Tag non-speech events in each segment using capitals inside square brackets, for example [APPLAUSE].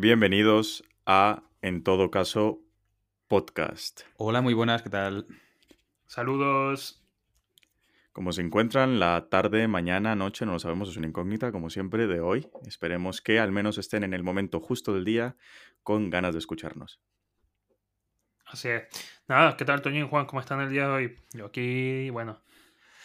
Bienvenidos a En todo caso podcast. Hola, muy buenas, ¿qué tal? Saludos. Como se encuentran la tarde, mañana, noche, no lo sabemos, es una incógnita, como siempre, de hoy. Esperemos que al menos estén en el momento justo del día con ganas de escucharnos. Así es. Nada, ¿qué tal, Toño y Juan? ¿Cómo están el día de hoy? Yo aquí, bueno,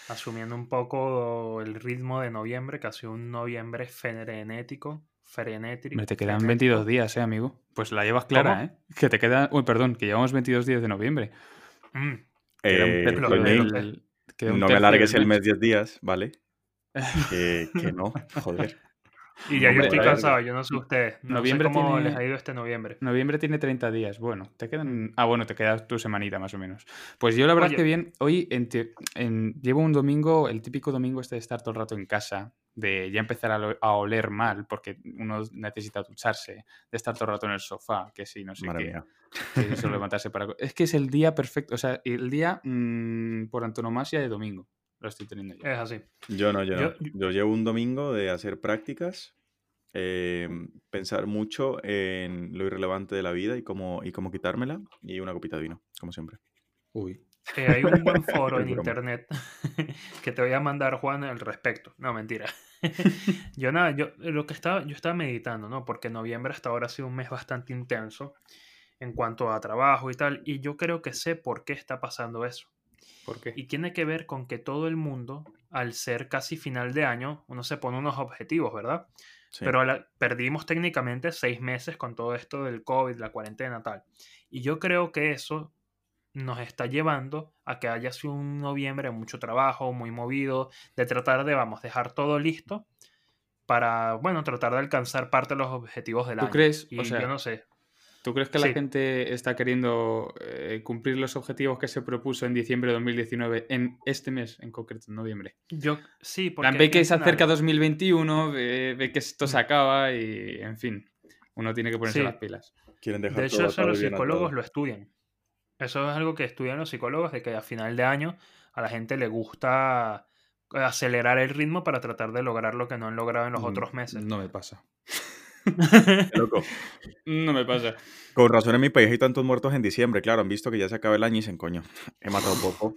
asumiendo un poco el ritmo de noviembre, casi un noviembre frenético. Frenético. Me te quedan 22 días, ¿eh, amigo? Pues la llevas clara, ¿eh? Que te quedan. Uy, perdón, que llevamos 22 días de noviembre. Mm, Eh, un no me alargues el mes. mes 10 días, ¿vale? [LAUGHS] Que, que no, joder. [LAUGHS] Y ya yo Hombre, estoy a ver, cansado, yo no sé ustedes. No noviembre sé cómo tiene- les ha ido este noviembre. Noviembre tiene 30 días. Bueno, te quedan. Ah, bueno, te queda tu semanita más o menos. Pues yo la verdad Oye. que bien. Hoy en te- en- llevo un domingo, el típico domingo este de estar todo el rato en casa, de ya empezar a, lo- a oler mal, porque uno necesita ducharse, de estar todo el rato en el sofá, que sí, no sé Madre qué. mía. que [LAUGHS] eso levantarse para. Es que es el día perfecto, o sea, el día mm, por antonomasia de domingo. Lo estoy teniendo yo. Es así. Yo no, yo no. Yo- Yo llevo un domingo de hacer prácticas, eh, pensar mucho en lo irrelevante de la vida y cómo, y cómo quitármela, y una copita de vino, como siempre. Uy. Eh, hay un buen [LAUGHS] foro en internet [LAUGHS] que te voy a mandar, Juan, al respecto. No, mentira. [LAUGHS] yo nada, yo lo que estaba, yo estaba meditando, ¿no? Porque noviembre hasta ahora ha sido un mes bastante intenso en cuanto a trabajo y tal. Y yo creo que sé por qué está pasando eso. ¿Por qué? Y tiene que ver con que todo el mundo, al ser casi final de año, uno se pone unos objetivos, ¿verdad? Sí. Pero la- perdimos técnicamente seis meses con todo esto del COVID, la cuarentena, tal. Y yo creo que eso nos está llevando a que haya sido un noviembre mucho trabajo, muy movido, de tratar de, vamos, dejar todo listo para, bueno, tratar de alcanzar parte de los objetivos del ¿Tú año. crees? Y O sea, yo no sé. ¿Tú crees que la Sí. gente está queriendo eh, cumplir los objetivos que se propuso en diciembre de 2019 en este mes en concreto, en noviembre? Yo sí, porque plan, ve que se acerca algo. 2021, ve, ve que esto se Mm. acaba y, en fin, uno tiene que ponerse Sí. las pilas. Quieren dejar De hecho, todo eso los psicólogos lo estudian. Eso es algo que estudian los psicólogos, de que a final de año a la gente le gusta acelerar el ritmo para tratar de lograr lo que no han logrado en los Mm, otros meses. No me pasa. [LAUGHS] Qué loco. No me pasa. Con razón en mi país hay tantos muertos en diciembre, claro, han visto que ya se acaba el año y dicen, coño, he matado poco,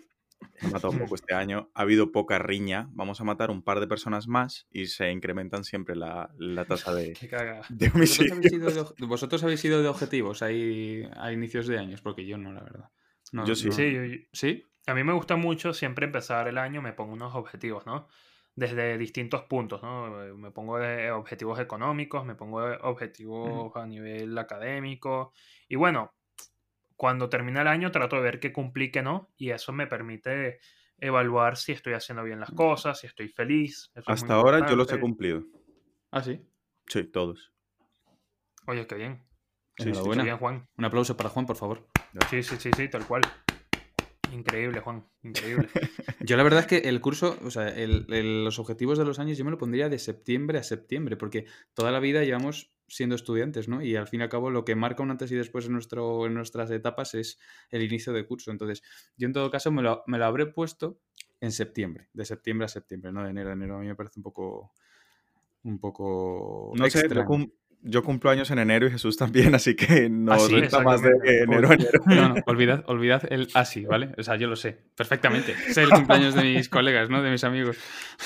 he matado poco este año, ha habido poca riña, vamos a matar un par de personas más y se incrementan siempre la, la tasa de, de ¿Vosotros habéis, sido homicidios. de, vosotros habéis sido de objetivos ahí a inicios de años? Porque yo no, la verdad. No, Yo sí. no- Sí, yo- yo- ¿Sí? a mí me gusta mucho siempre empezar el año, me pongo unos objetivos, ¿no? Desde distintos puntos, ¿no? Me pongo de objetivos económicos, me pongo de objetivos a nivel académico. Y bueno, cuando termina el año trato de ver qué cumplí, qué no, y eso me permite evaluar si estoy haciendo bien las cosas, si estoy feliz. eso es muy Hasta ahora yo los he cumplido. Ah, sí. Sí, todos. Oye, qué bien. Sí, sí, bien, Juan. Un aplauso para Juan, por favor. Sí, sí, sí, sí, tal cual. Increíble, Juan. Increíble. [LAUGHS] Yo la verdad es que el curso, o sea, el- el- los objetivos de los años yo me lo pondría de septiembre a septiembre, porque toda la vida llevamos siendo estudiantes, ¿no? Y al fin y al cabo lo que marca un antes y después en, nuestro, en nuestras etapas es el inicio de curso. Entonces, yo en todo caso me lo, me lo habré puesto en septiembre, de septiembre a septiembre, no de enero a enero. A mí me parece un poco... Un poco... No sé, extraño. cum- yo cumplo años en enero y Jesús también, [LAUGHS] así que no Ah, sí, resta más de enero a enero. No, no, olvidad, olvidad el así, ¿vale? O sea, yo lo sé perfectamente. Sé el cumpleaños de mis colegas, ¿no? De mis amigos.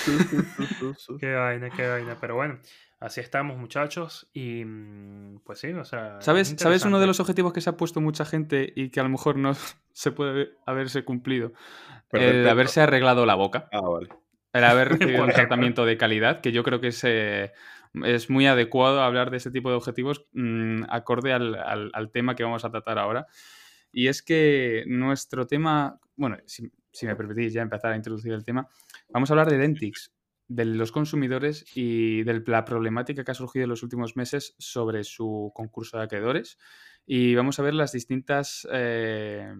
[LAUGHS] Qué vaina, qué vaina. Pero bueno, así estamos, muchachos. Y mm, pues sí, o sea. es ¿Sabes, ¿Sabes uno de los objetivos que se ha puesto mucha gente y que a lo mejor no [LAUGHS] se puede haberse cumplido? El haberse arreglado la boca. Ah, vale. El haber recibido un tratamiento de calidad, que yo creo que es, eh, es muy adecuado hablar de ese tipo de objetivos mm, acorde al, al- tema que vamos a tratar ahora. Y es que nuestro tema, bueno, si, si me permitís ya empezar a introducir el tema, vamos a hablar de Dentix, de los consumidores y de la problemática que ha surgido en los últimos meses sobre su concurso de acreedores. Y vamos a ver las distintas eh,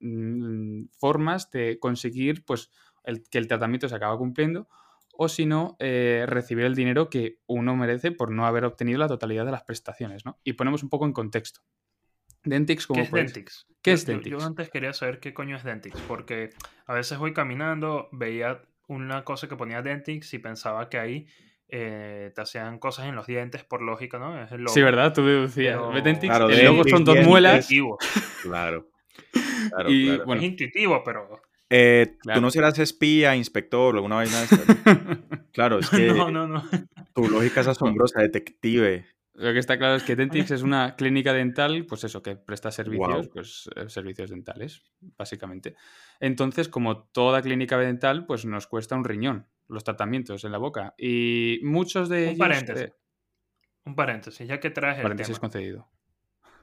mm, formas de conseguir pues, que el tratamiento se acaba cumpliendo o si no, eh, recibir el dinero que uno merece por no haber obtenido la totalidad de las prestaciones. ¿no? Y ponemos un poco en contexto. Dentix, como ¿Qué es Dentix? ¿Qué Yo- es Dentix? Yo, antes quería saber qué coño es Dentix, porque a veces voy caminando, veía una cosa que ponía Dentix y pensaba que ahí eh, te hacían cosas en los dientes por lógica, ¿no? Es el Sí. ¿verdad? Tú deducías. Pero- Dentix, Claro, el logo Dentix, son dos muelas. Intuitivo. Claro. Claro, [LAUGHS] Y, claro. bueno, Es intuitivo, pero... Eh, Claro. Tú no serás espía, inspector alguna vaina de. [LAUGHS] Claro, es [LAUGHS] que No, no, no. tu lógica es asombrosa, detective. Lo que está claro es que Dentix [LAUGHS] es una clínica dental, pues eso, que presta servicios, pues eh, servicios dentales, básicamente. Entonces, como toda clínica dental, pues nos cuesta un riñón los tratamientos en la boca. Y muchos de Un ellos... paréntesis. eh, Un paréntesis, ya que traes el paréntesis tema. concedido.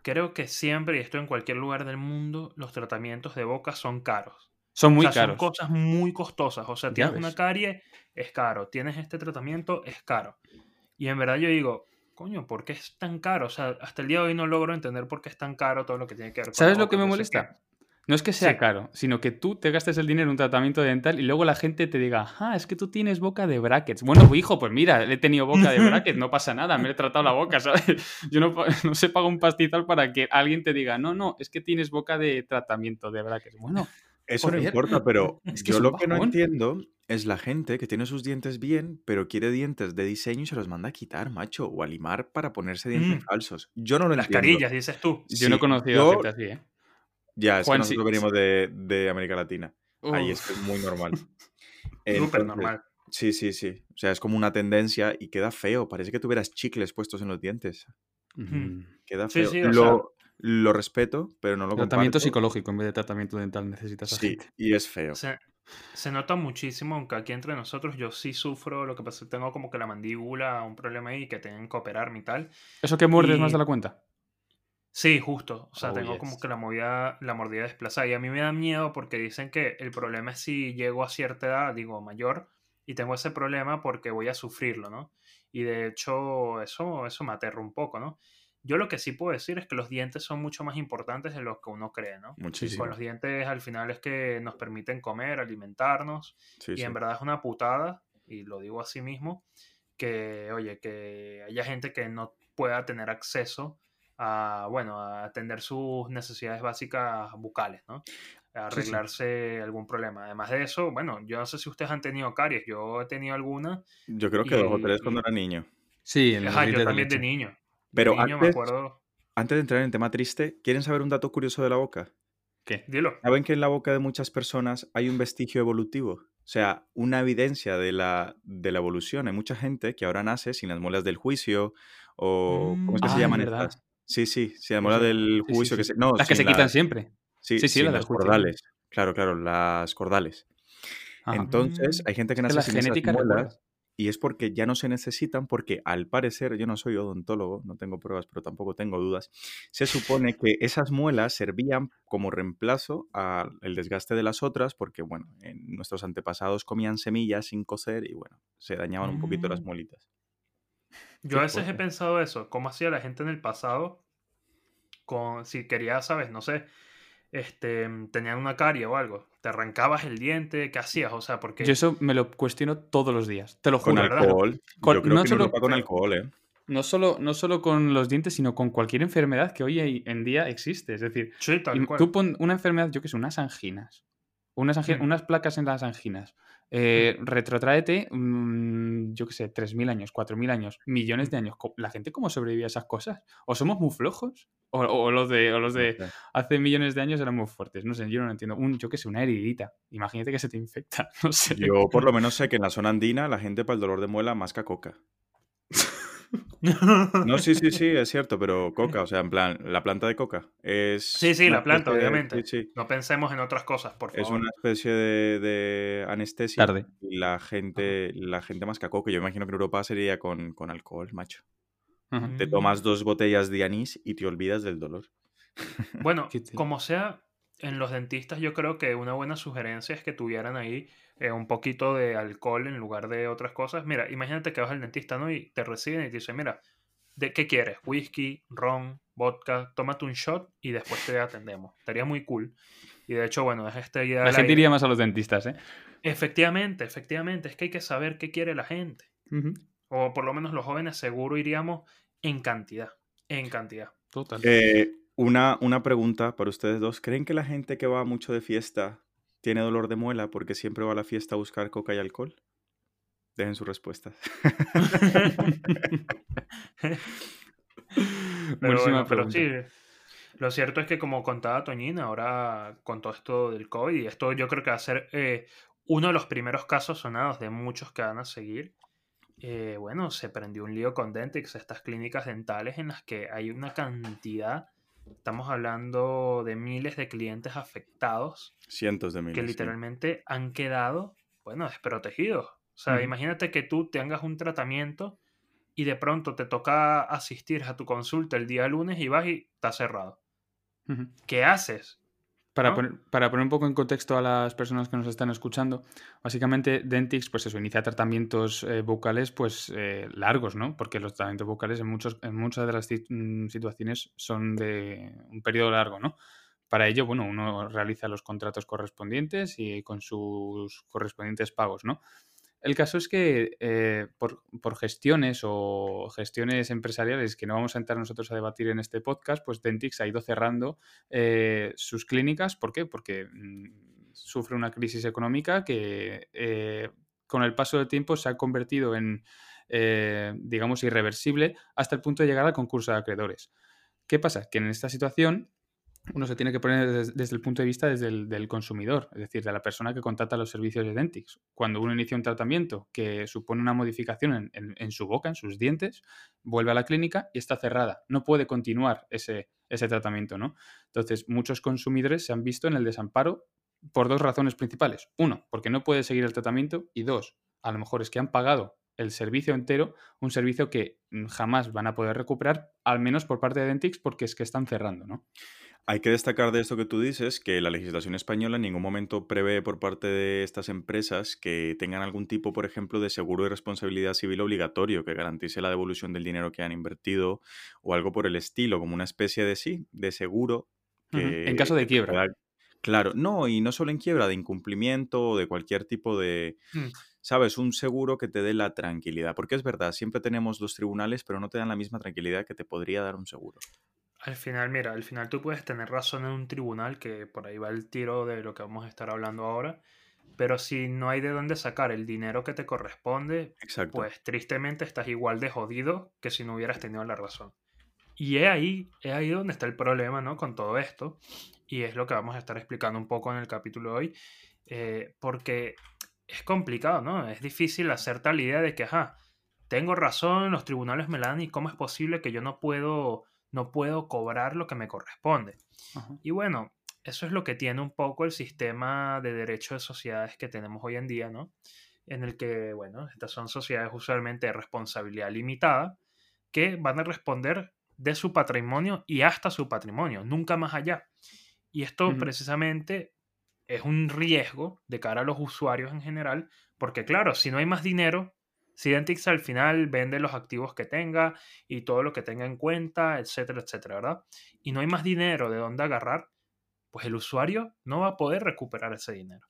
Creo que siempre, y esto en cualquier lugar del mundo, los tratamientos de boca son caros. Son muy o sea, caros. son cosas muy costosas. O sea, Ya tienes ves. una carie, es caro. Tienes este tratamiento, es caro. Y en verdad yo digo, coño, ¿por qué es tan caro? O sea, hasta el día de hoy no logro entender por qué es tan caro todo lo que tiene que ver con ¿Sabes lo que me molesta? No es que sea Sí. caro, sino que tú te gastes el dinero en un tratamiento dental y luego la gente te diga, ah, es que tú tienes boca de brackets. Bueno, hijo, pues mira, he tenido boca de [LAUGHS] brackets, no pasa nada, me he tratado la boca, [LAUGHS] ¿sabes? Yo no, [LAUGHS] no se paga un pastizal para que alguien te diga, no, no, es que tienes boca de tratamiento de brackets. Bueno, Eso no importa, pero Es que yo lo que no entiendo es la gente que tiene sus dientes bien, pero quiere dientes de diseño y se los manda a quitar, macho, o a limar para ponerse dientes Mm. falsos. Yo no lo Las entiendo. carillas, dices tú. yo no he Sí, conocido yo- gente así, ¿eh? Ya, es Juan, que nosotros sí. venimos de, de América Latina. Ahí es Uf. que es muy normal. [LAUGHS] Súper normal. Sí, sí, sí. O sea, es como una tendencia y queda feo. Parece que tuvieras chicles puestos en los dientes. Mm. Queda Sí, feo. sí, o lo, lo respeto, pero no lo Tratamiento comparto. psicológico en vez de tratamiento dental necesitas a Sí, gente. y es feo. Se, se nota muchísimo, aunque aquí entre nosotros yo sí sufro, lo que pasa es que tengo como que la mandíbula, un problema ahí que tienen que operarme y tal. ¿Eso que muerdes más de la cuenta? Sí, justo. O sea, Oh, tengo como que la movida, la mordida desplazada. Y a mí me da miedo porque dicen que el problema es si llego a cierta edad, digo mayor, y tengo ese problema porque voy a sufrirlo, ¿no? Y de hecho, eso, eso me aterra un poco, ¿no? Yo lo que sí puedo decir es que los dientes son mucho más importantes de lo que uno cree, ¿no? Muchísimo. Con los dientes al final es que nos permiten comer, alimentarnos, Sí, y sí. en verdad es una putada, y lo digo así mismo, que, oye, que haya gente que no pueda tener acceso a, bueno, a atender sus necesidades básicas bucales, ¿no? A Sí, sí. arreglarse algún problema. Además de eso, bueno, yo no sé si ustedes han tenido caries, yo he tenido alguna, Yo creo que dos o y- tres cuando y- era niño. Sí, en los ajá, yo también de niño. Pero niño me antes, acuerdo, antes de entrar en el tema triste, ¿quieren saber un dato curioso de la boca? ¿Qué? dilo. ¿Saben que en la boca de muchas personas hay un vestigio evolutivo? O sea, una evidencia de la, de la evolución. Hay mucha gente que ahora nace sin las muelas del juicio o... ¿Cómo es que se llaman verdad. estas? Sí, sí, sin las muelas del Sí, sí, juicio. que se, no, Las que se quitan siempre. Sí, Sí, sí, sin las juicio. cordales. Claro, claro, las cordales. Entonces, Mm, hay gente que Es que nace la sin esas genética muelas y es porque ya no se necesitan porque al parecer, yo no soy odontólogo, no tengo pruebas, pero tampoco tengo dudas, se supone que esas muelas servían como reemplazo al desgaste de las otras porque, bueno, en nuestros antepasados comían semillas sin cocer y, bueno, se dañaban un poquito las Mm. muelitas. Yo a veces he pensado eso, cómo hacía la gente en el pasado con si quería, sabes, no sé, este, tenían una carie o algo, te arrancabas el diente, ¿qué hacías? O sea, porque Yo eso me lo cuestiono todos los días, te lo juro. ¿verdad? alcohol, Con- yo creo no que solo- con alcohol, ¿eh? No solo, no solo con los dientes, sino con cualquier enfermedad que hoy en día existe. Es decir, sí, tal im- cual. tú pon una enfermedad, yo que sé, unas anginas. Unas, angi- Mm. unas placas en las anginas. Eh, retrotráete, mm, yo que sé, 3.000 años, 4.000 años, millones de años. ¿La gente cómo sobrevivía a esas cosas? ¿O somos muy flojos? ¿O, o los de, o los de hace millones de años eran muy fuertes? No sé, yo no lo entiendo. Un, yo que sé, una heridita. Imagínate que se te infecta. [LAUGHS] No sé. Yo por lo menos sé que en la zona andina la gente para el dolor de muela masca coca. No, sí, sí, sí, es cierto, pero [LAUGHS] coca, o sea, en plan, la planta de coca es... Sí, sí, la planta, de- obviamente. Sí, sí, No pensemos en otras cosas, por es favor. una especie de, de anestesia Tarde. y la gente, la gente masca coca. Yo imagino que en Europa sería con, con alcohol, macho. Ajá. Te tomas dos botellas de anís y te olvidas del dolor. [LAUGHS] Bueno, como sea, en los dentistas yo creo que una buena sugerencia es que tuvieran ahí eh, un poquito de alcohol en lugar de otras cosas. Mira, imagínate que vas al dentista, ¿no? Y te reciben y te dicen, mira, ¿de qué quieres? Whisky, ron, vodka, tómate un shot y después te atendemos. Estaría muy cool. Y de hecho, bueno, es esta idea La gente aire. iría más a los dentistas, ¿eh? Efectivamente, efectivamente, es que hay que saber qué quiere la gente. O por lo menos los jóvenes seguro iríamos en cantidad, en cantidad. Total. Eh, una, una pregunta para ustedes dos. ¿Creen que la gente que va mucho de fiesta tiene dolor de muela porque siempre va a la fiesta a buscar coca y alcohol? Dejen sus respuestas. [LAUGHS] pero, pero sí, lo cierto es que como contaba Toñina, ahora con todo esto del COVID, y esto yo creo que va a ser eh, uno de los primeros casos sonados de muchos que van a seguir, eh, bueno, se prendió un lío con Dentix, estas clínicas dentales en las que hay una cantidad, estamos hablando de miles de clientes afectados. Cientos de miles. Que literalmente han quedado, bueno, desprotegidos. O sea, imagínate que tú tengas un tratamiento y de pronto te toca asistir a tu consulta el día lunes y vas y está cerrado. ¿Qué haces? Para, poner, para, poner, un poco en contexto a las personas que nos están escuchando, básicamente Dentix, pues eso, inicia tratamientos eh, bucales pues eh, largos, ¿no? Porque los tratamientos bucales en, muchos, en muchas de las mm, situaciones son de un periodo largo, ¿no? Para ello, bueno, uno realiza los contratos correspondientes y con sus correspondientes pagos, ¿no? El caso es que eh, por, gestiones o gestiones empresariales que no vamos a entrar nosotros a debatir en este podcast, pues Dentix ha ido cerrando eh, sus clínicas. ¿Por qué? Porque mm, sufre una crisis económica que eh, con el paso del tiempo se ha convertido en, digamos, irreversible hasta el punto de llegar al concurso de acreedores. ¿Qué pasa? Que en esta situación uno se tiene que poner desde, el punto de vista desde el, del consumidor, es decir, de la persona que contrata los servicios de Dentix. Cuando uno inicia un tratamiento que supone una modificación en, su boca, en sus dientes, vuelve a la clínica y está cerrada. No puede continuar ese, tratamiento, ¿no? Entonces, muchos consumidores se han visto en el desamparo por dos razones principales. Uno, porque no puede seguir el tratamiento y dos, a lo mejor es que han pagado el servicio entero, un servicio que jamás van a poder recuperar, al menos por parte de Dentix, porque es que están cerrando, ¿no? Hay que destacar de esto que tú dices que la legislación española en ningún momento prevé por parte de estas empresas que tengan algún tipo, por ejemplo, de seguro de responsabilidad civil obligatorio que garantice la devolución del dinero que han invertido o algo por el estilo, como una especie de sí, de seguro. en caso de quiebra. Claro, no, y no solo en quiebra, de incumplimiento o de cualquier tipo de, mm. sabes, un seguro que te dé la tranquilidad. Porque es verdad, siempre tenemos los tribunales, pero no te dan la misma tranquilidad que te podría dar un seguro. Al final, mira, al final tú puedes tener razón en un tribunal, que por ahí va el tiro de lo que vamos a estar hablando ahora, pero si no hay de dónde sacar el dinero que te corresponde, pues tristemente estás igual de jodido que si no hubieras tenido la razón. Y es ahí, es ahí donde está el problema, ¿no? Con todo esto, y es lo que vamos a estar explicando un poco en el capítulo de hoy, eh, porque es complicado, ¿no? Es difícil hacer tal idea de que, ajá, tengo razón, los tribunales me la dan y cómo es posible que yo no puedo no puedo cobrar lo que me corresponde. Y bueno, eso es lo que tiene un poco el sistema de derecho de sociedades que tenemos hoy en día, ¿no? En el que, bueno, estas son sociedades usualmente de responsabilidad limitada que van a responder de su patrimonio y hasta su patrimonio, nunca más allá. Y esto precisamente es un riesgo de cara a los usuarios en general, porque claro, si no hay más dinero, si Dentix al final vende los activos que tenga y todo lo que tenga en cuenta, etcétera, etcétera, ¿verdad? Y no hay más dinero de dónde agarrar, pues el usuario no va a poder recuperar ese dinero.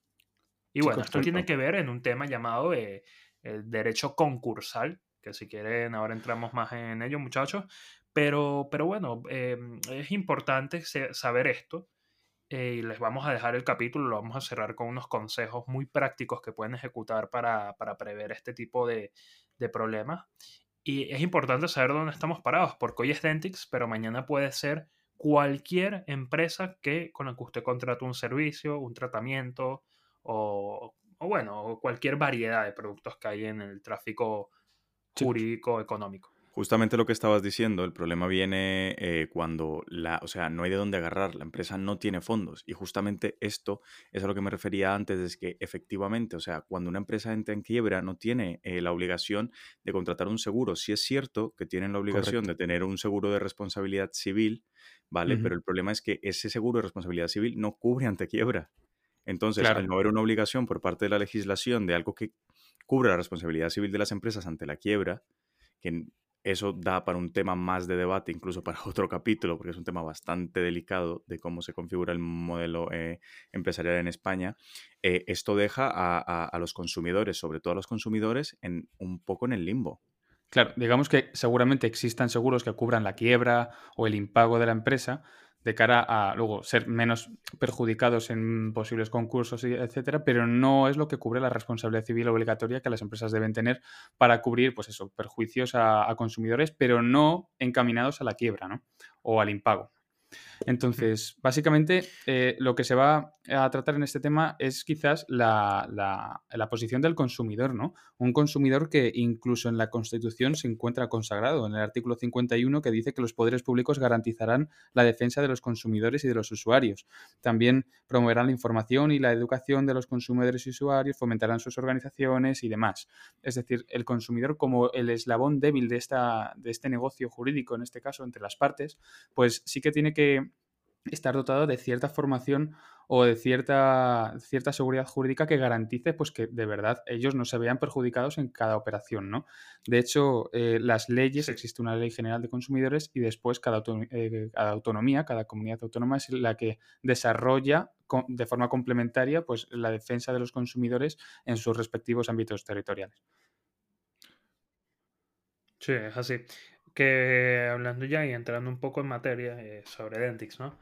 Y bueno, esto tiene que ver en un tema llamado eh, el derecho concursal, que si quieren ahora entramos más en ello, muchachos. Pero, pero bueno, em, es importante saber esto eh, y les vamos a dejar el capítulo, lo vamos a cerrar con unos consejos muy prácticos que pueden ejecutar para, prever este tipo de, problemas. Y es importante saber dónde estamos parados, porque hoy es Dentix, pero mañana puede ser cualquier empresa que, con la que usted contrate un servicio, un tratamiento o, o bueno, cualquier variedad de productos que hay en el tráfico jurídico económico. Justamente lo que estabas diciendo, el problema viene eh, cuando la, o sea, no hay de dónde agarrar, la empresa no tiene fondos. Y justamente esto es a lo que me refería antes, es que efectivamente, o sea, cuando una empresa entra en quiebra, no tiene eh, la obligación de contratar un seguro. Sí es cierto que tienen la obligación de tener un seguro de responsabilidad civil, ¿vale? Pero el problema es que ese seguro de responsabilidad civil no cubre ante quiebra. Entonces, al no haber una obligación por parte de la legislación de algo que cubra la responsabilidad civil de las empresas ante la quiebra, que eso da para un tema más de debate, incluso para [LAUGHS] otro capítulo, porque es un tema bastante delicado de cómo se configura el modelo eh, empresarial en España. Eh, esto deja a, los consumidores, sobre todo a los consumidores, en, un poco en el limbo. Claro, digamos que seguramente existan seguros que cubran la quiebra o el impago de la empresa, de cara a luego ser menos perjudicados en posibles concursos, etcétera, pero no es lo que cubre la responsabilidad civil obligatoria que las empresas deben tener para cubrir, pues perjuicios a, a consumidores, pero no encaminados a la quiebra, ¿no? O al impago. Entonces, básicamente, eh, lo que se va a tratar en este tema es quizás la, la, posición del consumidor, ¿no? Un consumidor que incluso en la Constitución se encuentra consagrado, en el artículo 51, que dice que los poderes públicos garantizarán la defensa de los consumidores y de los usuarios. También promoverán la información y la educación de los consumidores y usuarios, fomentarán sus organizaciones y demás. Es decir, el consumidor como el eslabón débil de, esta, de este negocio jurídico, en este caso, entre las partes, pues sí que tiene que estar dotado de cierta formación o de cierta, cierta seguridad jurídica que garantice pues, que de verdad ellos no se vean perjudicados en cada operación. ¿no? De hecho, eh, las leyes, existe una ley general de consumidores y después cada, eh, cada, autonomía, cada comunidad autónoma es la que desarrolla de forma complementaria pues, la defensa de los consumidores en sus respectivos ámbitos territoriales. Sí, es así que hablando ya y entrando un poco en materia eh, sobre Dentix, ¿no?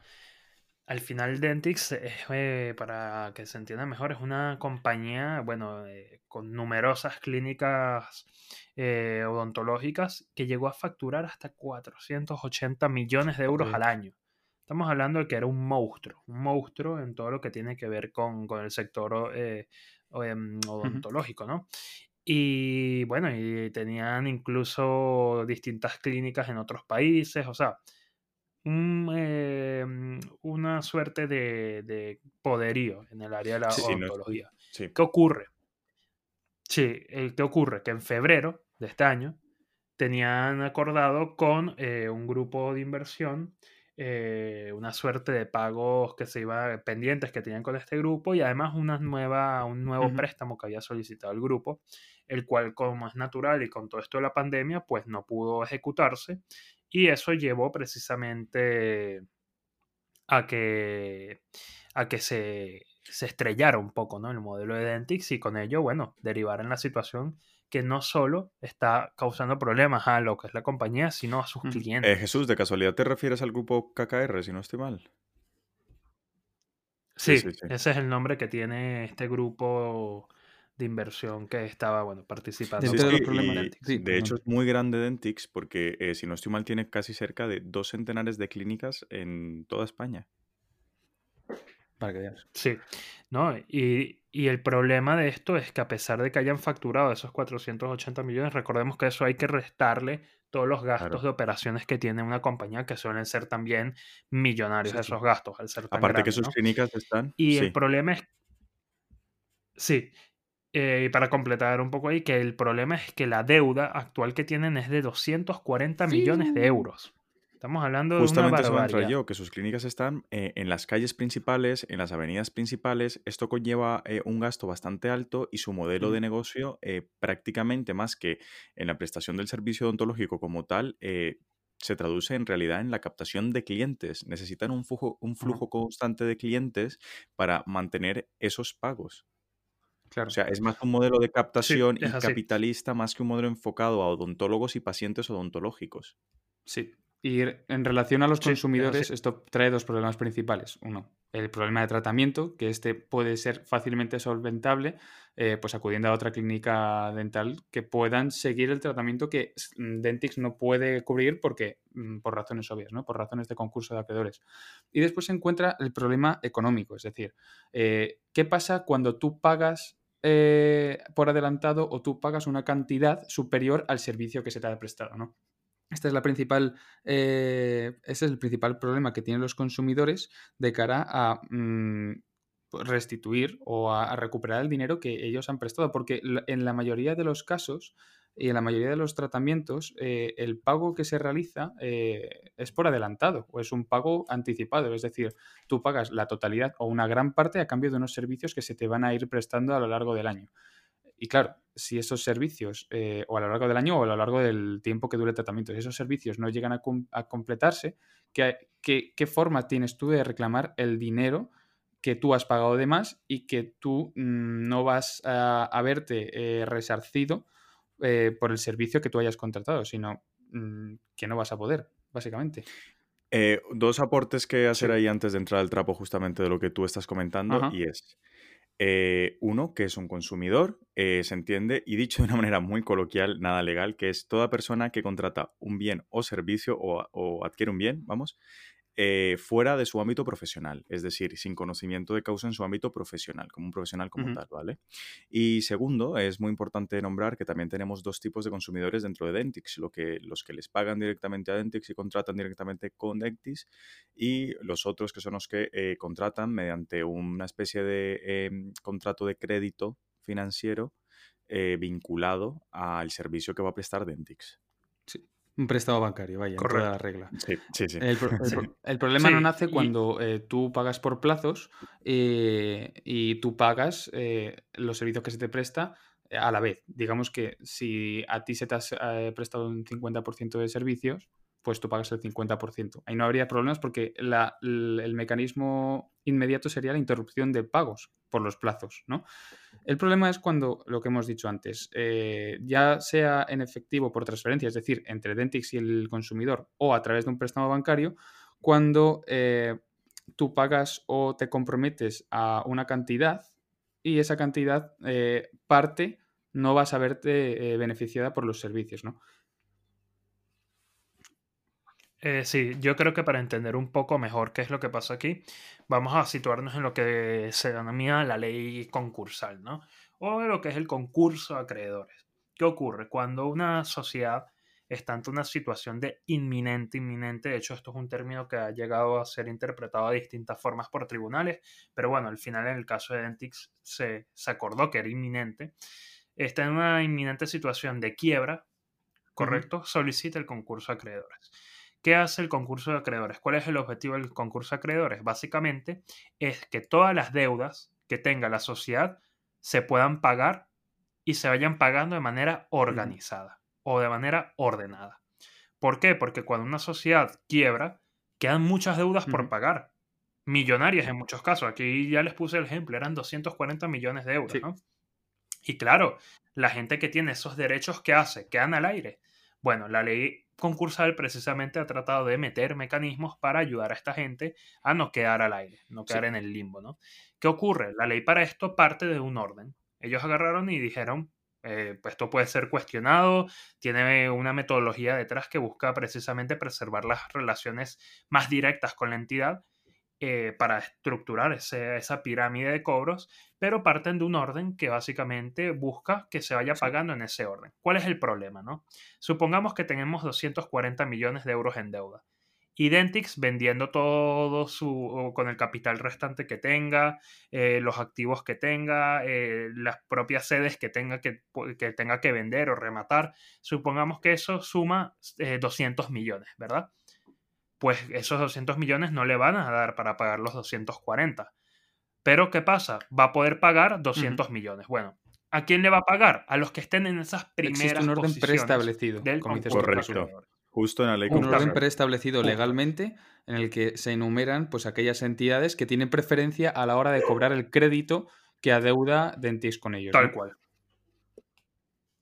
Al final Dentix, eh, para que se entienda mejor, es una compañía, bueno, eh, con numerosas clínicas odontológicas que llegó a facturar hasta 480 millones de euros al año. Estamos hablando de que era un monstruo, un monstruo en todo lo que tiene que ver con, el sector em, odontológico, ¿no? Y bueno, y tenían incluso distintas clínicas en otros países, o sea, em, una suerte de, poderío en el área de la odontología. ¿Qué ocurre? Sí, ¿qué ocurre? Que en febrero de este año tenían acordado con eh, un grupo de inversión eh, una suerte de pagos que se iba pendientes que tenían con este grupo y además una nueva, un nuevo préstamo que había solicitado el grupo, el cual como es natural y con todo esto de la pandemia, pues no pudo ejecutarse y eso llevó precisamente a que, a que se, se estrellara un poco ¿no? el modelo de Dentix y con ello, bueno, derivar en la situación que no solo está causando problemas a lo que es la compañía, sino a sus clientes. Eh, Jesús, ¿de casualidad te refieres al grupo KKR, si no estoy mal? Sí, ese es el nombre que tiene este grupo de inversión que estaba, bueno, participando. de, los problemas de hecho, es muy grande Dentix porque, eh, si no estoy mal, tiene casi cerca de dos centenares de clínicas en toda España. Para que veas. Sí, ¿no? Y, y el problema de esto es que a pesar de que hayan facturado esos 480 millones, recordemos que eso hay que restarle todos los gastos de operaciones que tiene una compañía que suelen ser también millonarios esos gastos al ser tan Aparte que sus clínicas están. Y el problema es. Sí. Eh, y para completar un poco ahí, que el problema es que la deuda actual que tienen es de 240 millones de euros. Estamos hablando de una barbaridad. yo, que sus clínicas están eh, en las calles principales, en las avenidas principales. Esto conlleva eh, un gasto bastante alto y su modelo de negocio eh, prácticamente más que en la prestación del servicio odontológico como tal, se traduce en realidad en la captación de clientes. Necesitan un flujo, un flujo constante de clientes para mantener esos pagos. Claro. O sea, es más un modelo de captación y capitalista más que un modelo enfocado a odontólogos y pacientes odontológicos. Sí, y en relación a los consumidores, esto trae dos problemas principales. Uno, el problema de tratamiento, que este puede ser fácilmente solventable, eh, pues acudiendo a otra clínica dental que puedan seguir el tratamiento que mm, Dentix no puede cubrir porque, mm, por razones obvias, ¿no? por razones de concurso de acreedores. Y después se encuentra el problema económico, es decir, eh, ¿qué pasa cuando tú pagas eh, por adelantado o tú pagas una cantidad superior al servicio que se te ha prestado? ¿no? Este es la principal, eh, es el principal problema que tienen los consumidores de cara a mm, pues, restituir o a, recuperar el dinero que ellos han prestado, porque en la mayoría de los casos y en la mayoría de los tratamientos eh, el pago que se realiza eh, es por adelantado o es un pago anticipado, es decir, tú pagas la totalidad o una gran parte a cambio de unos servicios que se te van a ir prestando a lo largo del año. Y claro, si esos servicios, eh, o a lo largo del año o a lo largo del tiempo que dure el tratamiento, si esos servicios no llegan a, completarse, ¿qué, ¿qué, forma tienes tú de reclamar el dinero que tú has pagado de más y que tú mm, no vas a, verte eh, resarcido eh, por el servicio que tú hayas contratado, sino mm, que no vas a poder, básicamente? Eh, dos aportes que hacer ahí antes de entrar al trapo justamente de lo que tú estás comentando y es, eh, uno, que es un consumidor, eh, se entiende, y dicho de una manera muy coloquial, nada legal, que es toda persona que contrata un bien o servicio o, o adquiere un bien, vamos, eh, fuera de su ámbito profesional, es decir, sin conocimiento de causa en su ámbito profesional, como un profesional como tal, ¿vale? Y segundo, es muy importante nombrar que también tenemos dos tipos de consumidores dentro de Dentix, lo que, los que les pagan directamente a Dentix y contratan directamente con Dentix, y los otros que son los que eh, contratan mediante una especie de em, contrato de crédito financiero eh, vinculado al servicio que va a prestar Dentix. Un préstamo bancario, vaya, en toda la regla. Sí, sí, sí. El, problema no nace cuando eh, tú pagas por plazos eh, y tú pagas eh, los servicios que se te presta a la vez. Digamos que si a ti se te ha prestado un 50% de servicios, pues tú pagas el 50%. Ahí no habría problemas porque el mecanismo inmediato sería la interrupción de pagos por los plazos, ¿no? El problema es cuando, lo que hemos dicho antes, eh, ya sea en efectivo por transferencia, es decir, entre Dentix y el consumidor o a través de un préstamo bancario, cuando eh, tú pagas o te comprometes a una cantidad y esa cantidad eh, parte no vas a verte beneficiada por los servicios, ¿no? Eh, sí, yo creo que para entender un poco mejor qué es lo que pasa aquí, vamos a situarnos en lo que se denomina la ley concursal, ¿no? O lo que es el concurso de acreedores. ¿Qué ocurre? Cuando una sociedad está ante una situación de inminente, inminente, de hecho esto es un término que ha llegado a ser interpretado de distintas formas por tribunales, pero bueno, al final en el caso de Dentix se, se acordó que era inminente, está en una inminente situación de quiebra, ¿correcto? Solicita el concurso de acreedores. ¿Qué hace el concurso de acreedores? ¿Cuál es el objetivo del concurso de acreedores? Básicamente es que todas las deudas que tenga la sociedad se puedan pagar y se vayan pagando de manera organizada o de manera ordenada. ¿Por qué? Porque cuando una sociedad quiebra, quedan muchas deudas por pagar. Millonarias en muchos casos. Aquí ya les puse el ejemplo, eran 240 millones de euros, ¿no? Y claro, la gente que tiene esos derechos, ¿qué hace? Quedan al aire. Bueno, la ley concursal precisamente ha tratado de meter mecanismos para ayudar a esta gente a no quedar al aire, no quedar en el limbo, ¿no? ¿Qué ocurre? La ley para esto parte de un orden. Ellos agarraron y dijeron, eh, pues esto puede ser cuestionado, tiene una metodología detrás que busca precisamente preservar las relaciones más directas con la entidad eh, para estructurar esa pirámide de cobros, pero parten de un orden que básicamente busca que se vaya pagando en ese orden. ¿Cuál es el problema? No? Supongamos que tenemos 240 millones de euros en deuda. Identix vendiendo todo su con el capital restante que tenga, eh, los activos que tenga, eh, las propias sedes que tenga que, que, tenga que vender o rematar. Supongamos que eso suma 200 millones, ¿verdad? Pues esos 200 millones no le van a dar para pagar los 240. Pero ¿qué pasa? Va a poder pagar 200 millones. Bueno, ¿a quién le va a pagar? A los que estén en esas primeras Existe un orden preestablecido del Correcto. Justo en la ley Un orden preestablecido legalmente en el que se enumeran pues aquellas entidades que tienen preferencia a la hora de cobrar el crédito que adeuda Dentis con ellos. Tal cual.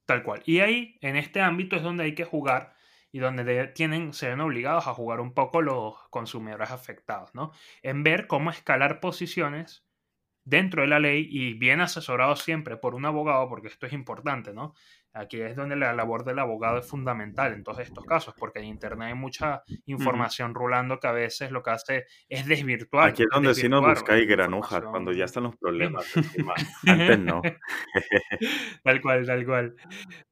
Tal cual. Y ahí, en este ámbito, es donde hay que jugar y donde tienen, se ven obligados a jugar un poco los consumidores afectados, ¿no? En ver cómo escalar posiciones dentro de la ley y bien asesorados siempre por un abogado, porque esto es importante, ¿no? Aquí es donde la labor del abogado es fundamental en todos estos casos, porque en Internet hay mucha información rulando que a veces lo que hace es desvirtuar. Aquí es donde sí nos buscáis granujas, cuando ya están los problemas [LAUGHS] Antes no. [LAUGHS] tal cual, tal cual.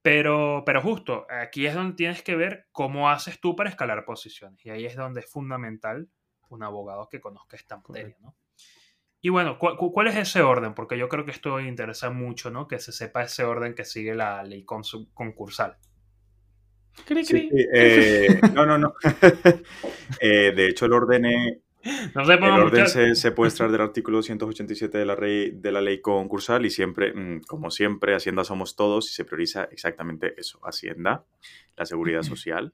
Pero, pero justo, aquí es donde tienes que ver cómo haces tú para escalar posiciones. Y ahí es donde es fundamental un abogado que conozca esta materia, ¿no? Y bueno, ¿cuál, es ese orden? Porque yo creo que esto interesa mucho, ¿no? Que se sepa ese orden que sigue la ley concursal. Eh, [LAUGHS] no, no, no. [LAUGHS] Eh, de hecho, el orden, el orden se, puede extraer del artículo 287 de la, ley, de la ley concursal y siempre, mm, como siempre, Hacienda somos todos y se prioriza exactamente eso. Hacienda, la seguridad social,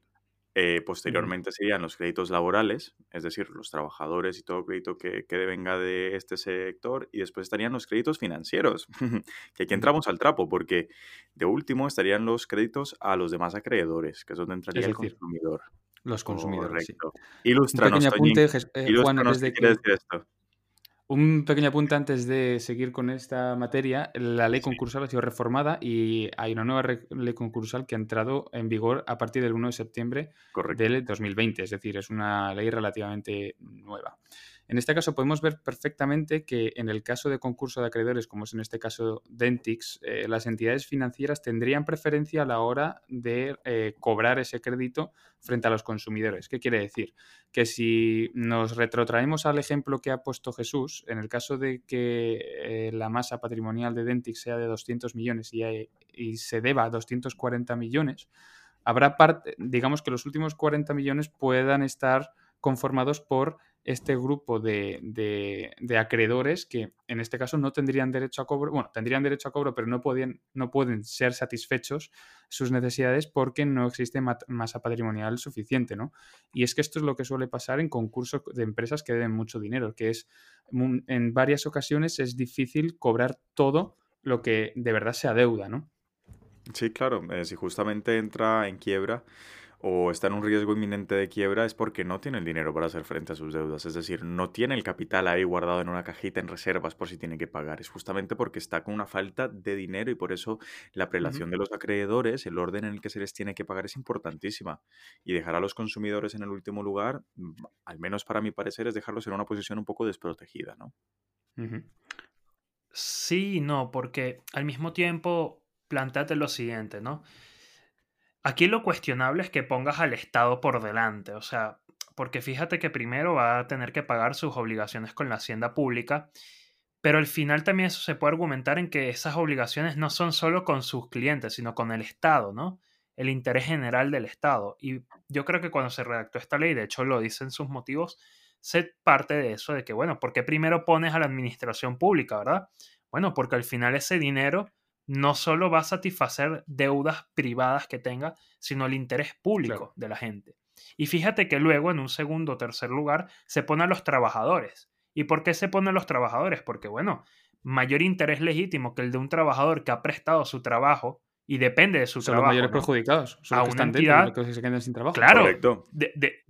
eh, posteriormente serían los créditos laborales, es decir, los trabajadores y todo crédito que, que venga de este sector, y después estarían los créditos financieros, [LAUGHS] que aquí entramos al trapo, porque de último estarían los créditos a los demás acreedores, que es donde entraría el consumidor. los consumidores. Correcto. Ilustranos, Un pequeño apunte, eh, Juan, Ilústranos antes qué de quiere que, decir esto. Un pequeño apunte antes de seguir con esta materia. La ley concursal ha sido reformada y hay una nueva ley concursal que ha entrado en vigor a partir del 1 de septiembre Correcto. del 2020, es decir, es una ley relativamente nueva. En este caso podemos ver perfectamente que en el caso de concurso de acreedores, como es en este caso Dentix, eh, las entidades financieras tendrían preferencia a la hora de eh, cobrar ese crédito frente a los consumidores. ¿Qué quiere decir? Que si nos retrotraemos al ejemplo que ha puesto Jesús, en el caso de que eh, la masa patrimonial de Dentix sea de 200 millones y, y se deba a 240 millones, habrá parte, digamos que los últimos 40 millones puedan estar conformados por este grupo de, de- acreedores que en este caso no tendrían derecho a cobro, bueno, tendrían derecho a cobro, pero no, podían, no pueden ser satisfechos sus necesidades porque no existe masa patrimonial suficiente, ¿no? Y es que esto es lo que suele pasar en concursos de empresas que deben mucho dinero, que es mu- en varias ocasiones es difícil cobrar todo lo que de verdad se adeuda, ¿no? Sí, claro. eh, si justamente entra en quiebra o está en un riesgo inminente de quiebra es porque no tiene el dinero para hacer frente a sus deudas. Es decir, no tiene el capital ahí guardado en una cajita en reservas por si tiene que pagar. Es justamente porque está con una falta de dinero y por eso la prelación de los acreedores, el orden en el que se les tiene que pagar es importantísima. Y dejar a los consumidores en el último lugar, al menos para mi parecer, es dejarlos en una posición un poco desprotegida, ¿no? Sí no, porque al mismo tiempo, planteate lo siguiente, ¿no? Aquí lo cuestionable es que pongas al Estado por delante, o sea, porque fíjate que primero va a tener que pagar sus obligaciones con la hacienda pública, pero al final también eso se puede argumentar en que esas obligaciones no son solo con sus clientes, sino con el Estado, ¿no? El interés general del Estado. Y yo creo que cuando se redactó esta ley, de hecho lo dicen sus motivos, se parte de eso, de que, bueno, ¿por qué primero pones a la administración pública, verdad? Bueno, porque al final ese dinero no solo va a satisfacer deudas privadas que tenga, sino el interés público Claro. de la gente. Y fíjate que luego, en un segundo o tercer lugar, se pone a los trabajadores. ¿Y por qué se pone a los trabajadores? Porque, bueno, mayor interés legítimo que el de un trabajador que ha prestado su trabajo y depende de su Son los trabajo. mayores ¿no? perjudicados, son A los que una están dentro, entidad- los que se quedan sin trabajo. Claro, Correcto. de, de-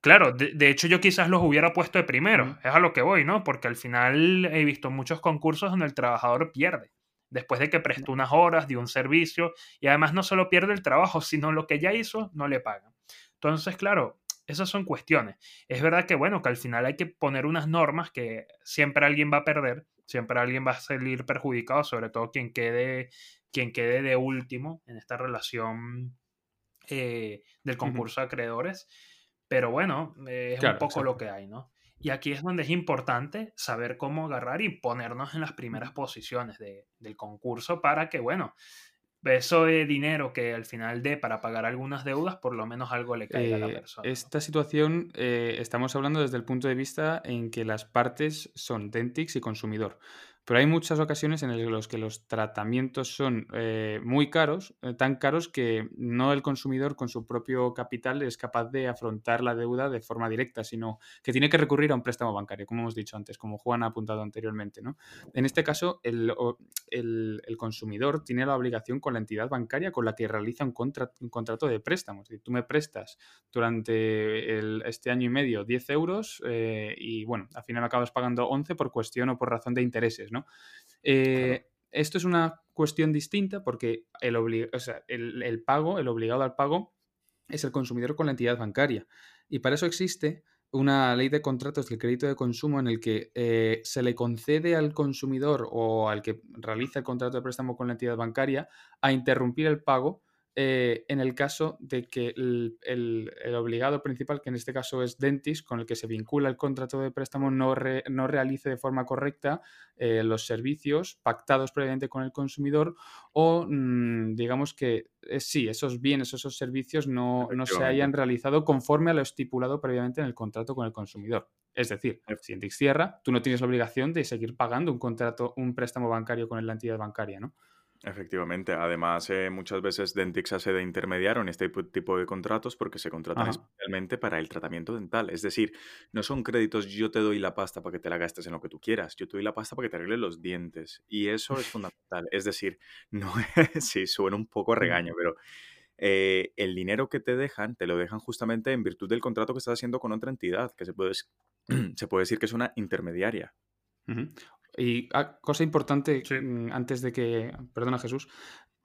claro, de, de hecho yo quizás los hubiera puesto de primero, es a lo que voy, ¿no? Porque al final he visto muchos concursos donde el trabajador pierde, después de que prestó unas horas, dio un servicio, y además no solo pierde el trabajo, sino lo que ya hizo, no le pagan. Entonces, claro, esas son cuestiones. Es verdad que, bueno, que al final hay que poner unas normas que siempre alguien va a perder, siempre alguien va a salir perjudicado, sobre todo quien quede, quien quede de último en esta relación eh, del concurso de acreedores. Pero bueno, eh, es Claro, un poco lo que hay, ¿no? Y aquí es donde es importante saber cómo agarrar y ponernos en las primeras posiciones de- del concurso para que, bueno, eso de dinero que al final dé para pagar algunas deudas, por lo menos algo le caiga a la Eh, persona. ¿no? esta situación eh, estamos hablando desde el punto de vista en que las partes son Dentix y consumidor. Pero hay muchas ocasiones en las que los tratamientos son eh, muy caros, eh, tan caros que no el consumidor con su propio capital es capaz de afrontar la deuda de forma directa, sino que tiene que recurrir a un préstamo bancario, como hemos dicho antes, como Juan ha apuntado anteriormente. ¿no? En este caso, el, el- el consumidor tiene la obligación con la entidad bancaria con la que realiza un, contra- un contrato de préstamo. Tú me prestas durante el- este año y medio 10 euros eh, y bueno, al final me acabas pagando 11 por cuestión o por razón de intereses, ¿no? Eh, Esto es una cuestión distinta porque el, obli- o sea, el, el pago, el obligado al pago, es el consumidor con la entidad bancaria. Y para eso existe una ley de contratos del crédito de consumo en el que eh, se le concede al consumidor o al que realiza el contrato de préstamo con la entidad bancaria a interrumpir el pago eh, en el caso de que el, el- el obligado principal, que en este caso es Dentis, con el que se vincula el contrato de préstamo, no, re- no realice de forma correcta eh, los servicios pactados previamente con el consumidor o mm, digamos que eh, sí, esos bienes, esos servicios no, no se hayan realizado conforme a lo estipulado previamente en el contrato con el consumidor. Es decir, si Dix cierra, tú no tienes la obligación de seguir pagando un contrato, un préstamo bancario con la entidad bancaria, ¿no? Efectivamente, además eh, muchas veces Dentix hace de intermediario en este tipo de contratos porque se contratan Ajá. especialmente para el tratamiento dental. Es decir, no son créditos yo te doy la pasta para que te la gastes en lo que tú quieras, yo te doy la pasta para que te arregles los dientes. Y eso es fundamental. Es decir, [LAUGHS] no es, sí, suena un poco a regaño, pero eh, el dinero que te dejan, te lo dejan justamente en virtud del contrato que estás haciendo con otra entidad, que se puede, [CLEARS THROAT] se puede decir que es una intermediaria. Y ah, cosa importante, mm, antes de que, perdona Jesús,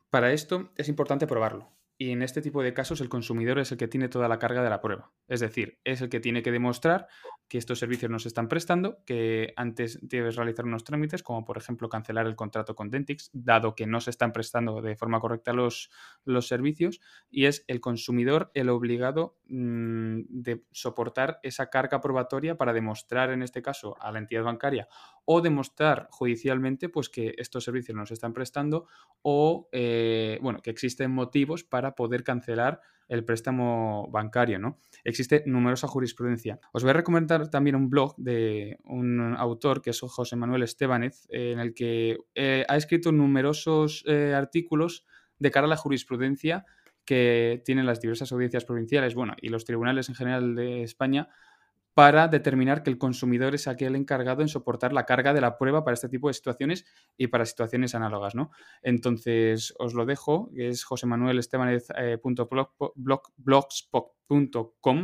para esto es importante probarlo. Y en este tipo de casos el consumidor es el que tiene toda la carga de la prueba. Es decir, es el que tiene que demostrar que estos servicios nos están prestando, que antes debes realizar unos trámites, como por ejemplo cancelar el contrato con Dentix, dado que no se están prestando de forma correcta los, los servicios, y es el consumidor el obligado mm, de soportar esa carga probatoria para demostrar, en este caso, a la entidad bancaria o demostrar judicialmente pues, que estos servicios no se están prestando o eh, bueno, que existen motivos para poder cancelar el préstamo bancario, ¿no? Existe numerosa jurisprudencia. Os voy a recomendar también un blog de un autor que es José Manuel Estebanez, en el que eh, ha escrito numerosos eh, artículos de cara a la jurisprudencia que tienen las diversas audiencias provinciales, bueno, y los tribunales en general de España para determinar que el consumidor es aquel encargado en soportar la carga de la prueba para este tipo de situaciones y para situaciones análogas, ¿no? Entonces, os lo dejo, es José eh,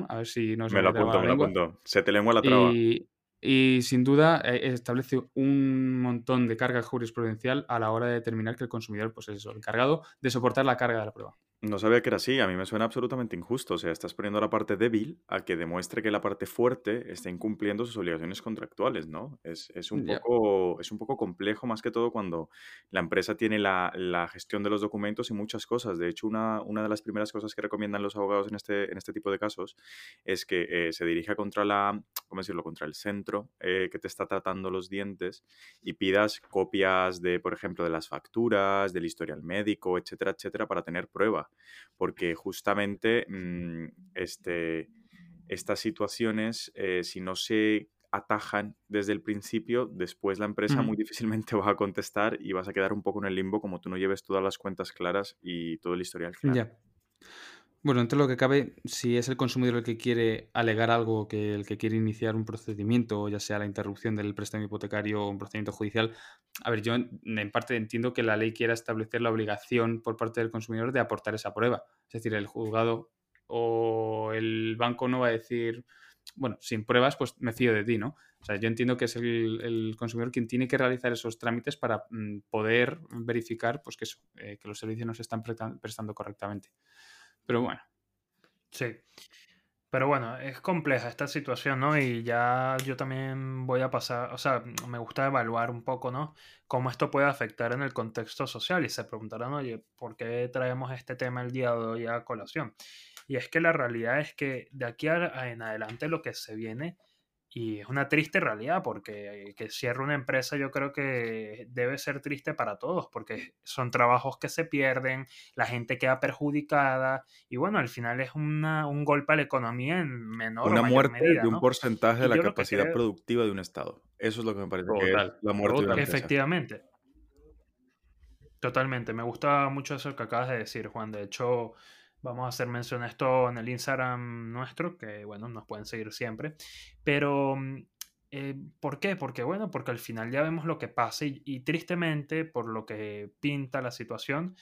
a ver si no Me lo apunto, me lo apunto. Se te lengua la traba. Y, sin duda eh, establece un montón de carga jurisprudencial a la hora de determinar que el consumidor pues, es el encargado de soportar la carga de la prueba. No sabía que era así, a mí me suena absolutamente injusto. O sea, estás poniendo la parte débil a que demuestre que la parte fuerte está incumpliendo sus obligaciones contractuales, ¿no? Es, un, poco, es un poco complejo más que todo cuando la empresa tiene la, gestión de los documentos y muchas cosas. De hecho, una, una, de las primeras cosas que recomiendan los abogados en este, en este tipo de casos es que eh, se dirija contra la, ¿cómo decirlo?, contra el centro eh, que te está tratando los dientes y pidas copias de, por ejemplo, de las facturas, del historial médico, etcétera, etcétera, para tener prueba porque justamente mm, este, estas situaciones, eh, si no se atajan desde el principio, después la empresa muy difícilmente [LAUGHS] va a contestar y vas a quedar un poco en el limbo como tú no lleves todas las cuentas claras y todo el historial claro. Bueno, entre lo que cabe, si es el consumidor el que quiere alegar algo, que el que quiere iniciar un procedimiento, ya sea la interrupción del préstamo hipotecario o un procedimiento judicial, a ver, yo en parte entiendo que la ley quiera establecer la obligación por parte del consumidor de aportar esa prueba. Es decir, el juzgado o el banco no va a decir, bueno, sin pruebas, pues me fío de ti, ¿no? O sea, yo entiendo que es el, consumidor quien tiene que realizar esos trámites para mm, poder verificar pues, que, eh, que los servicios no se están prestando correctamente. Pero bueno. Sí. Pero bueno, es compleja esta situación, ¿no? Y ya yo también voy a pasar, o sea, me gusta evaluar un poco, ¿no? Cómo esto puede afectar en el contexto social. Y se preguntarán, oye, ¿por qué traemos este tema el día de hoy a colación? Y es que la realidad es que de aquí en adelante lo que se viene y es una triste realidad porque que cierre una empresa yo creo que debe ser triste para todos porque son trabajos que se pierden, la gente queda perjudicada y bueno, al final es una, un golpe a la economía en menor Una muerte de un porcentaje de la capacidad productiva de un Estado. Eso es lo que me parece que es la muerte de una empresa. Efectivamente. Totalmente. Me gusta mucho eso que acabas de decir, Juan. De hecho, Vamos a hacer mención a esto en el Instagram nuestro, que bueno, nos pueden seguir siempre. Pero, mm, eh, ¿por qué? Porque bueno, porque al final ya vemos lo que pasa y, tristemente, por lo que pinta la situación,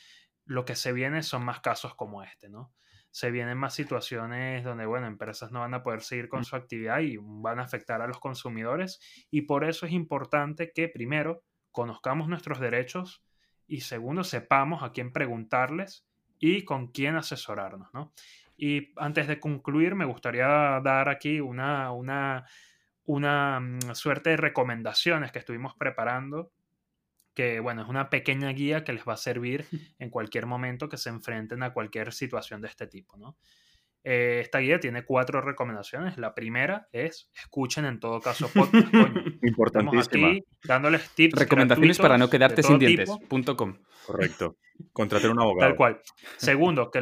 lo que se viene son más casos como este, ¿no? Se vienen más situaciones donde, bueno, empresas no van a poder seguir con mm. su actividad y van a afectar a los consumidores. Y por eso es importante que primero conozcamos nuestros derechos y segundo sepamos a quién preguntarles y con quién asesorarnos, ¿no? Y antes de concluir, me gustaría dar aquí una, una, una mm, suerte de recomendaciones que estuvimos preparando, que bueno, es una pequeña guía que les va a servir [LAUGHS] en cualquier momento que se enfrenten a cualquier situación de este tipo, ¿no? Eh, esta guía tiene cuatro recomendaciones. La primera es escuchen en todo caso podcast. [LAUGHS] Importantísima. aquí dándoles tips. Recomendaciones para no quedarte sin dientes.com. Correcto. Contratar un abogado. Tal cual. [LAUGHS] Segundo, que,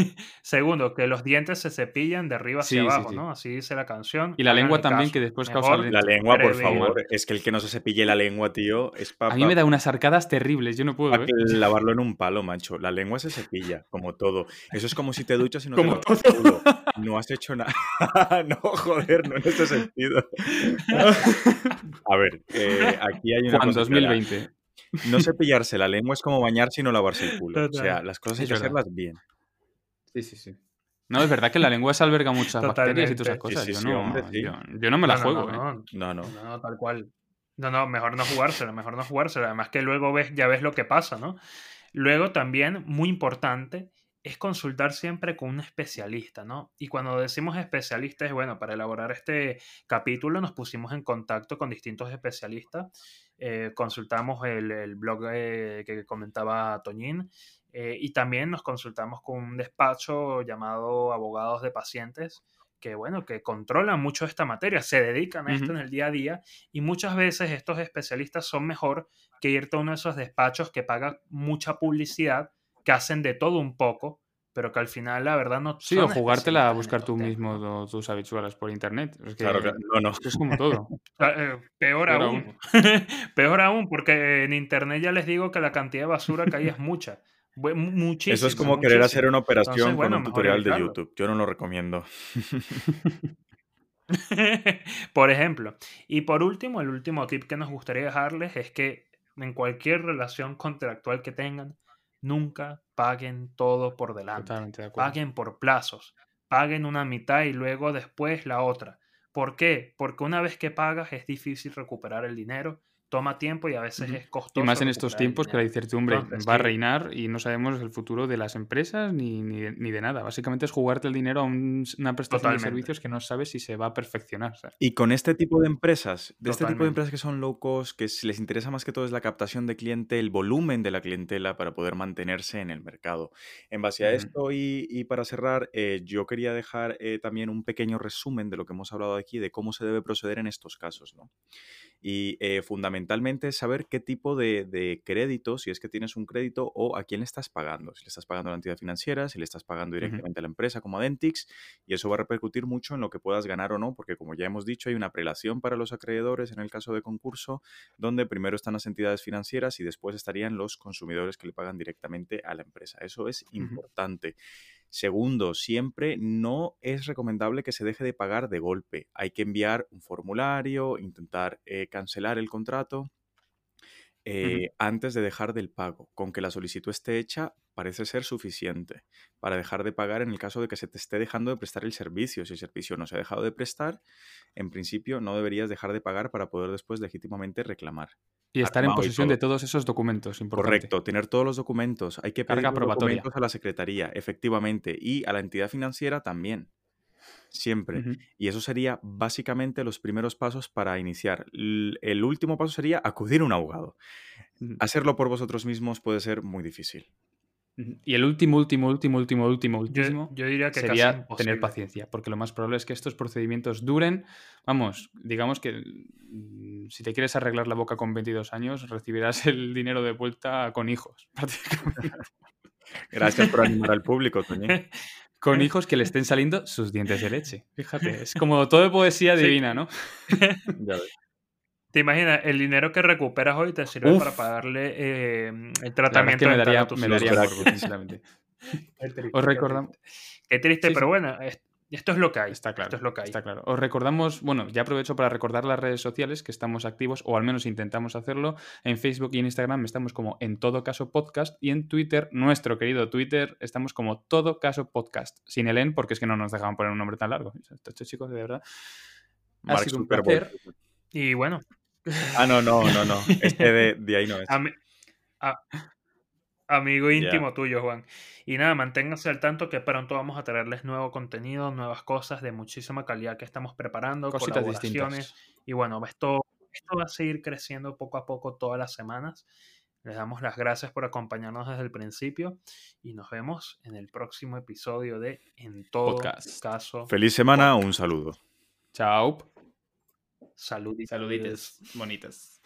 [LAUGHS] Segundo, que los dientes se cepillan de arriba hacia abajo, ¿no? Así dice la canción. Y la lengua también, que después causa... La lengua, por favor. Es que el que no se cepille la lengua, tío, es para... A mí me da unas arcadas terribles, yo no puedo, ¿eh? lavarlo en un palo, macho. La lengua se cepilla, como todo. Eso es como si te duchas y no como te todo. No has hecho nada. [LAUGHS] no, joder, no en ese sentido. A ver, eh, aquí hay una Juan, 2020. No cepillarse la lengua es como bañarse y no lavarse el culo. O sea, las cosas hay que hacerlas bien. Sí, sí, sí. No, es verdad que la lengua se alberga muchas bacterias y todas esas cosas. Sí, sí, yo, sí, no, hombre, sí. yo, yo no me la No, juego, no, ¿eh? no. No, no. Tal cual. No, no, mejor no jugársela, mejor no jugársela. Además que luego ves, ya ves lo que pasa, ¿no? Luego también, muy importante, es consultar siempre con un especialista, ¿no? Y cuando decimos especialistas, bueno, para elaborar este capítulo nos pusimos en contacto con distintos especialistas. Eh, consultamos el, el blog eh, que comentaba Toñín eh, y también nos consultamos con un despacho llamado Abogados de Pacientes que bueno, que controlan mucho esta materia, se dedican a esto Ujú. en el día a día y muchas veces estos especialistas son mejor que irte a uno de esos despachos que paga mucha publicidad, que hacen de todo un poco, pero que al final la verdad no Sí, son o jugártela a buscar tú temas, mismo tus habituales por internet. Es que, Claro, claro. No, no. es que es como todo. Sea, [LAUGHS] eh, peor, Peor aún. [LAUGHS] peor aún, porque en internet ya les digo que la cantidad de basura que hay es mucha. Eso es como querer hacer una operación Entonces, bueno, con un tutorial de. YouTube. Yo no lo recomiendo. [LAUGHS] por ejemplo. Y por último, el último tip que nos gustaría dejarles es que en cualquier relación contractual que tengan, nunca paguen todo por delante. Totalmente de acuerdo. Paguen por plazos. Paguen una mitad y luego después la otra. ¿Por qué? Porque una vez que pagas es difícil recuperar el dinero, toma tiempo y a veces es costoso. Y más en estos tiempos que la incertidumbre Entonces, va a reinar y no sabemos el futuro de las empresas ni, ni, de, ni de nada. Básicamente es jugarte el dinero a un- una prestación de servicios que no sabes si se va a perfeccionar. ¿sabes? Y con este tipo de empresas, de este tipo de empresas que son low cost, que les interesa más que todo es la captación de cliente, el volumen de la clientela para poder mantenerse en el mercado. En base a esto y, y para cerrar, eh, yo quería dejar eh, también un pequeño resumen de lo que hemos hablado aquí, de cómo se debe proceder en estos casos, ¿no? Y eh, fundamentalmente saber qué tipo de, de crédito, si es que tienes un crédito o a quién le estás pagando. Si le estás pagando a la entidad financiera, si le estás pagando directamente a la empresa como a Dentix, y eso va a repercutir mucho en lo que puedas ganar o no, porque como ya hemos dicho, hay una prelación para los acreedores en el caso de concurso, donde primero están las entidades financieras y después estarían los consumidores que le pagan directamente a la empresa. Eso es importante. Segundo, siempre no es recomendable que se deje de pagar de golpe. Hay que enviar un formulario, intentar eh, cancelar el contrato eh, antes de dejar del pago. Con que la solicitud esté hecha parece ser suficiente para dejar de pagar en el caso de que se te esté dejando de prestar el servicio. Si el servicio no se ha dejado de prestar, en principio no deberías dejar de pagar para poder después legítimamente reclamar. Y estar en posesión de todo. todos esos documentos, importante. Correcto, tener todos los documentos. Hay que pedir Carga los documentos a la secretaría, efectivamente, y a la entidad financiera también. Siempre. Y eso sería básicamente los primeros pasos para iniciar. El último paso sería acudir a un abogado. Ujú. Hacerlo por vosotros mismos puede ser muy difícil. Y el último, último, último, último, último, Yo, último yo diría que sería tener paciencia, porque lo más probable es que estos procedimientos duren. Vamos, digamos que mm, si te quieres arreglar la boca con 22 años, recibirás [LAUGHS] el dinero de vuelta con hijos, [LAUGHS] prácticamente. Gracias por animar al público, Toñín. [LAUGHS] Con hijos que le estén saliendo sus dientes de leche. Fíjate, es como todo de poesía Sí. divina, ¿no? Ya ves. ¿Te imaginas? El dinero que recuperas hoy te sirve Uf. para pagarle eh, el La verdad es tratamiento que me daría, me [LAUGHS] sinceramente. Qué triste, Os qué recordamos. triste. Qué triste, Sí, pero sí. bueno, es- esto es lo que hay. Está claro, Esto es lo que hay. está claro. Os recordamos, bueno, ya aprovecho para recordar las redes sociales que estamos activos, o al menos intentamos hacerlo. En Facebook y en Instagram estamos como en todo caso podcast, y en Twitter, nuestro querido Twitter, estamos como todo caso podcast. Sin el en, porque es que no nos dejaban poner un nombre tan largo. Estos chicos, de verdad. Ha Mark sido un placer. Y bueno, Ah, no, no, no, no. Este de, [LAUGHS] de ahí no es. ami- a- amigo íntimo tuyo, Juan. Y nada, manténganse al tanto que pronto vamos a traerles nuevo contenido, nuevas cosas de muchísima calidad que estamos preparando, Cositas colaboraciones. distintas. Y bueno, esto, esto va a seguir creciendo poco a poco todas las semanas. Les damos las gracias por acompañarnos desde el principio y nos vemos en el próximo episodio de En todo Podcast. caso. Feliz semana, un saludo. Chao. Saluditos. Saluditos bonitas.